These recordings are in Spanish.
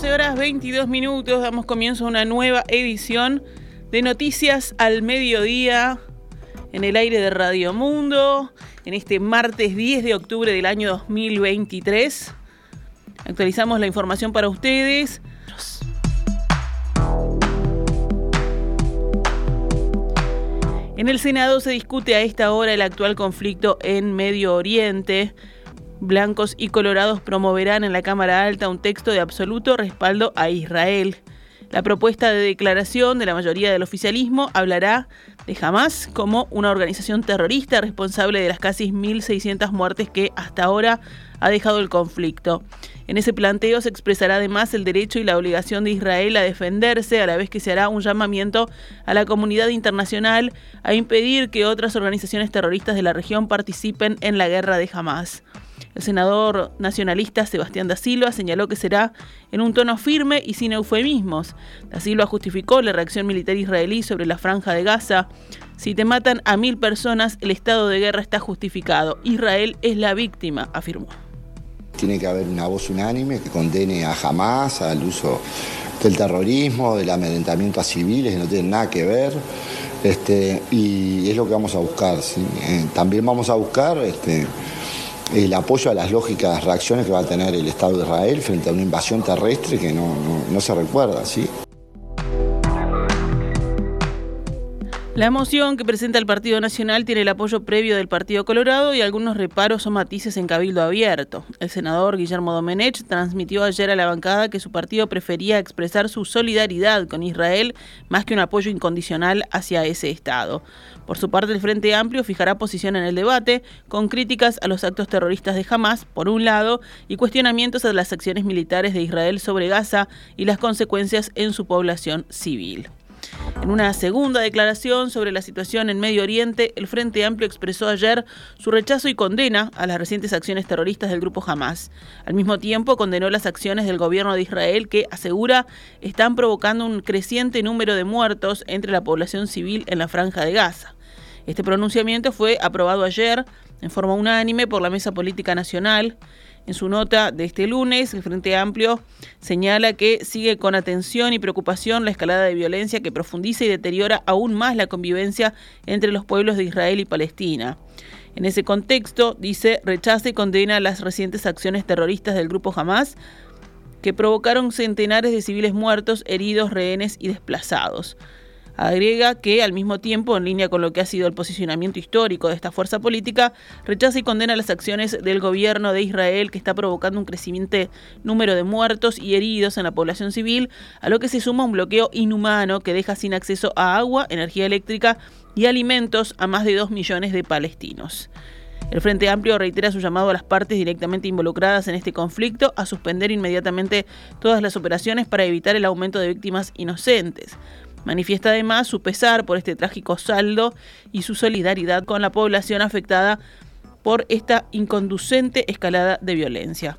12 horas 22 minutos damos comienzo a una nueva edición de Noticias al Mediodía en el aire de Radio Mundo en este martes 10 de octubre del año 2023. Actualizamos la información para ustedes. En el Senado se discute a esta hora el actual conflicto en Medio Oriente. Blancos y colorados promoverán en la Cámara Alta un texto de absoluto respaldo a Israel. La propuesta de declaración de la mayoría del oficialismo hablará de Hamas como una organización terrorista responsable de las casi 1.600 muertes que hasta ahora ha dejado el conflicto. En ese planteo se expresará además el derecho y la obligación de Israel a defenderse, a la vez que se hará un llamamiento a la comunidad internacional a impedir que otras organizaciones terroristas de la región participen en la guerra de Hamas. El senador nacionalista Sebastián da Silva señaló que será en un tono firme y sin eufemismos. Da Silva justificó la reacción militar israelí sobre la franja de Gaza. Si te matan a mil personas, el estado de guerra está justificado. Israel es la víctima, afirmó. Tiene que haber una voz unánime que condene a Hamas, al uso del terrorismo, del amedrentamiento a civiles, que no tienen nada que ver. Este, y es lo que vamos a buscar. Eh, también vamos a buscar este, el apoyo a las lógicas reacciones que va a tener el Estado de Israel frente a una invasión terrestre que no, no se recuerda. ¿sí? La moción que presenta el Partido Nacional tiene el apoyo previo del Partido Colorado y algunos reparos o matices en cabildo abierto. El senador Guillermo Domenech transmitió ayer a la bancada que su partido prefería expresar su solidaridad con Israel más que un apoyo incondicional hacia ese Estado. Por su parte, el Frente Amplio fijará posición en el debate, con críticas a los actos terroristas de Hamas, por un lado, y cuestionamientos a las acciones militares de Israel sobre Gaza y las consecuencias en su población civil. En una segunda declaración sobre la situación en Medio Oriente, el Frente Amplio expresó ayer su rechazo y condena a las recientes acciones terroristas del grupo Hamas. Al mismo tiempo, condenó las acciones del gobierno de Israel que, asegura, están provocando un creciente número de muertos entre la población civil en la franja de Gaza. Este pronunciamiento fue aprobado ayer en forma unánime por la Mesa Política Nacional. En su nota de este lunes, el Frente Amplio señala que sigue con atención y preocupación la escalada de violencia que profundiza y deteriora aún más la convivencia entre los pueblos de Israel y Palestina. En ese contexto, dice, rechaza y condena las recientes acciones terroristas del grupo Hamas que provocaron centenares de civiles muertos, heridos, rehenes y desplazados. Agrega que, al mismo tiempo, en línea con lo que ha sido el posicionamiento histórico de esta fuerza política, rechaza y condena las acciones del gobierno de Israel que está provocando un creciente número de muertos y heridos en la población civil, a lo que se suma un bloqueo inhumano que deja sin acceso a agua, energía eléctrica y alimentos a más de dos millones de palestinos. El Frente Amplio reitera su llamado a las partes directamente involucradas en este conflicto a suspender inmediatamente todas las operaciones para evitar el aumento de víctimas inocentes. Manifiesta además su pesar por este trágico saldo y su solidaridad con la población afectada por esta inconducente escalada de violencia.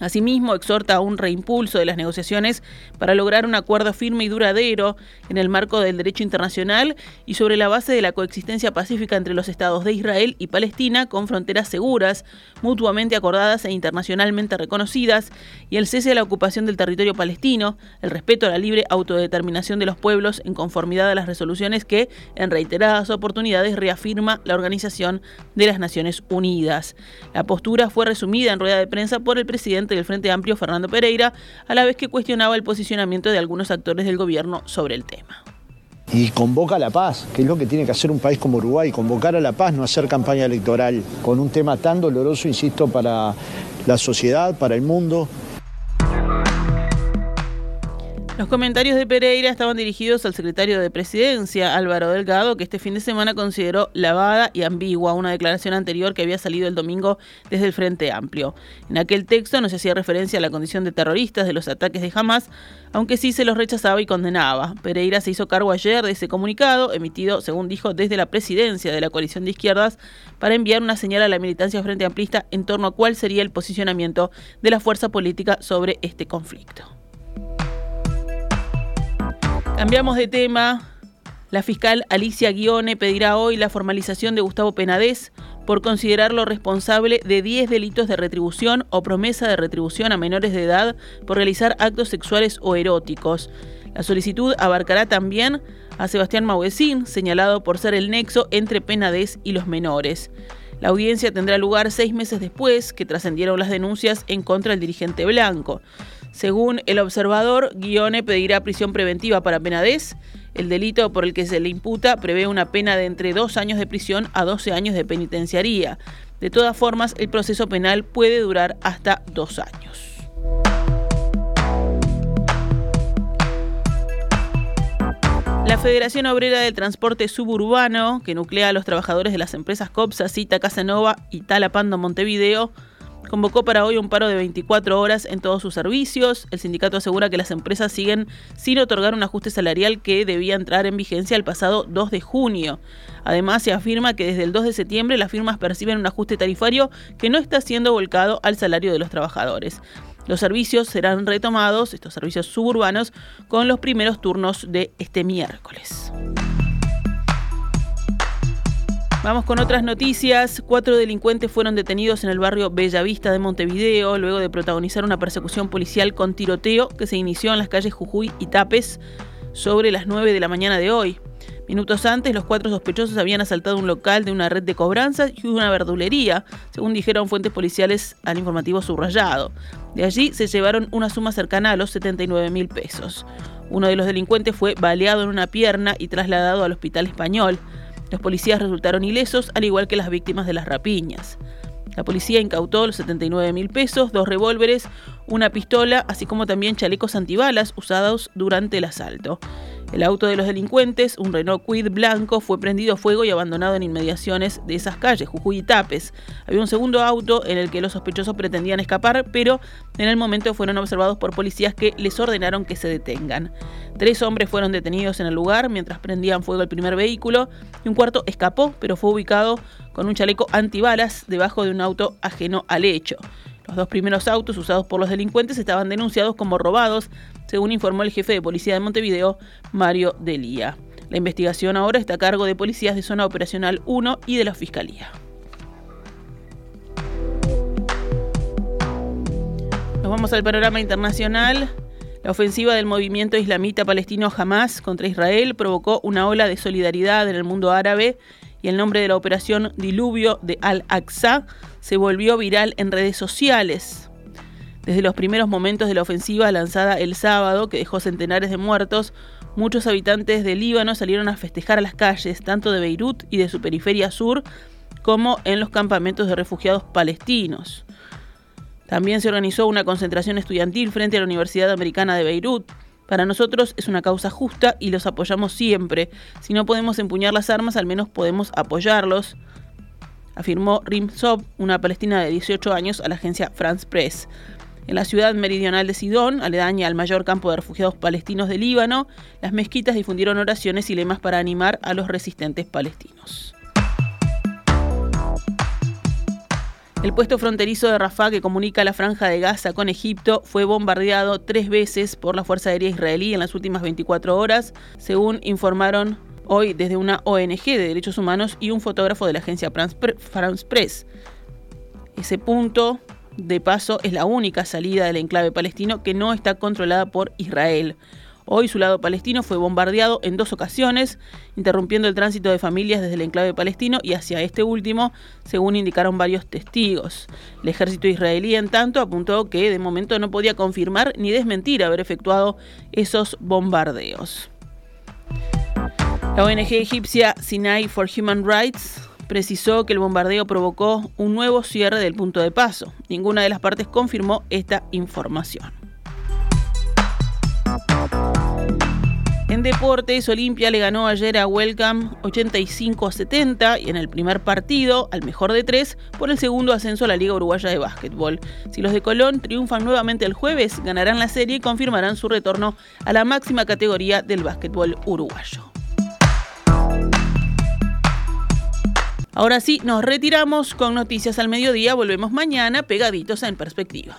Asimismo, exhorta a un reimpulso de las negociaciones para lograr un acuerdo firme y duradero en el marco del derecho internacional y sobre la base de la coexistencia pacífica entre los estados de Israel y Palestina con fronteras seguras, mutuamente acordadas e internacionalmente reconocidas, y el cese de la ocupación del territorio palestino, el respeto a la libre autodeterminación de los pueblos en conformidad a las resoluciones que, en reiteradas oportunidades, reafirma la Organización de las Naciones Unidas. La postura fue resumida en rueda de prensa por el presidente del Frente Amplio, Fernando Pereira, a la vez que cuestionaba el posicionamiento de algunos actores del gobierno sobre el tema. Y convoca a la paz, que es lo que tiene que hacer un país como Uruguay, convocar a la paz, no hacer campaña electoral con un tema tan doloroso, insisto, para la sociedad, para el mundo. Los comentarios de Pereira estaban dirigidos al secretario de Presidencia, Álvaro Delgado, que este fin de semana consideró lavada y ambigua una declaración anterior que había salido el domingo desde el Frente Amplio. En aquel texto no se hacía referencia a la condición de terroristas de los ataques de Hamas, aunque sí se los rechazaba y condenaba. Pereira se hizo cargo ayer de ese comunicado, emitido, según dijo, desde la presidencia de la coalición de izquierdas, para enviar una señal a la militancia Frente Amplista en torno a cuál sería el posicionamiento de la fuerza política sobre este conflicto. Cambiamos de tema. La fiscal Alicia Guione pedirá hoy la formalización de Gustavo Penadez por considerarlo responsable de 10 delitos de retribución o promesa de retribución a menores de edad por realizar actos sexuales o eróticos. La solicitud abarcará también a Sebastián Mauguecín, señalado por ser el nexo entre Penades y los menores. La audiencia tendrá lugar seis meses después que trascendieron las denuncias en contra del dirigente blanco. Según el observador, Guione pedirá prisión preventiva para Penades. El delito por el que se le imputa prevé una pena de entre dos años de prisión a 12 años de penitenciaría. De todas formas, el proceso penal puede durar hasta dos años. La Federación Obrera del Transporte Suburbano, que nuclea a los trabajadores de las empresas COPSA, Cita, Casanova y Talapando Montevideo, convocó para hoy un paro de 24 horas en todos sus servicios. El sindicato asegura que las empresas siguen sin otorgar un ajuste salarial que debía entrar en vigencia el pasado 2 de junio. Además, se afirma que desde el 2 de septiembre las firmas perciben un ajuste tarifario que no está siendo volcado al salario de los trabajadores. Los servicios serán retomados, estos servicios suburbanos, con los primeros turnos de este miércoles. Vamos con otras noticias. Cuatro delincuentes fueron detenidos en el barrio Bellavista de Montevideo luego de protagonizar una persecución policial con tiroteo que se inició en las calles Jujuy y Tapes sobre las 9 de la mañana de hoy. Minutos antes, los cuatro sospechosos habían asaltado un local de una red de cobranza y una verdulería, según dijeron fuentes policiales al informativo subrayado. De allí se llevaron una suma cercana a los 79 mil pesos. Uno de los delincuentes fue baleado en una pierna y trasladado al hospital español. Los policías resultaron ilesos, al igual que las víctimas de las rapiñas. La policía incautó los 79 mil pesos, dos revólveres, una pistola, así como también chalecos antibalas usados durante el asalto. El auto de los delincuentes, un Renault Quid blanco, fue prendido a fuego y abandonado en inmediaciones de esas calles, Jujuy y Tapes. Había un segundo auto en el que los sospechosos pretendían escapar, pero en el momento fueron observados por policías que les ordenaron que se detengan. Tres hombres fueron detenidos en el lugar mientras prendían fuego el primer vehículo y un cuarto escapó, pero fue ubicado con un chaleco antibalas debajo de un auto ajeno al hecho. Los dos primeros autos usados por los delincuentes estaban denunciados como robados, según informó el jefe de policía de Montevideo, Mario Delía. La investigación ahora está a cargo de policías de Zona Operacional 1 y de la Fiscalía. Nos vamos al panorama internacional. La ofensiva del movimiento islamita palestino Hamas contra Israel provocó una ola de solidaridad en el mundo árabe y el nombre de la operación Diluvio de Al-Aqsa se volvió viral en redes sociales. Desde los primeros momentos de la ofensiva lanzada el sábado, que dejó centenares de muertos, muchos habitantes de Líbano salieron a festejar a las calles, tanto de Beirut y de su periferia sur, como en los campamentos de refugiados palestinos. También se organizó una concentración estudiantil frente a la Universidad Americana de Beirut, para nosotros es una causa justa y los apoyamos siempre. Si no podemos empuñar las armas, al menos podemos apoyarlos, afirmó Rim Sob, una palestina de 18 años, a la agencia France Press. En la ciudad meridional de Sidón, aledaña al mayor campo de refugiados palestinos del Líbano, las mezquitas difundieron oraciones y lemas para animar a los resistentes palestinos. El puesto fronterizo de Rafah, que comunica la franja de Gaza con Egipto, fue bombardeado tres veces por la Fuerza Aérea Israelí en las últimas 24 horas, según informaron hoy desde una ONG de derechos humanos y un fotógrafo de la agencia France Press. Ese punto de paso es la única salida del enclave palestino que no está controlada por Israel. Hoy su lado palestino fue bombardeado en dos ocasiones, interrumpiendo el tránsito de familias desde el enclave palestino y hacia este último, según indicaron varios testigos. El ejército israelí, en tanto, apuntó que de momento no podía confirmar ni desmentir haber efectuado esos bombardeos. La ONG egipcia Sinai for Human Rights precisó que el bombardeo provocó un nuevo cierre del punto de paso. Ninguna de las partes confirmó esta información. En deportes, Olimpia le ganó ayer a Welcome 85 a 70 y en el primer partido, al mejor de tres, por el segundo ascenso a la Liga Uruguaya de Básquetbol. Si los de Colón triunfan nuevamente el jueves, ganarán la serie y confirmarán su retorno a la máxima categoría del básquetbol uruguayo. Ahora sí, nos retiramos con noticias al mediodía. Volvemos mañana pegaditos en perspectiva.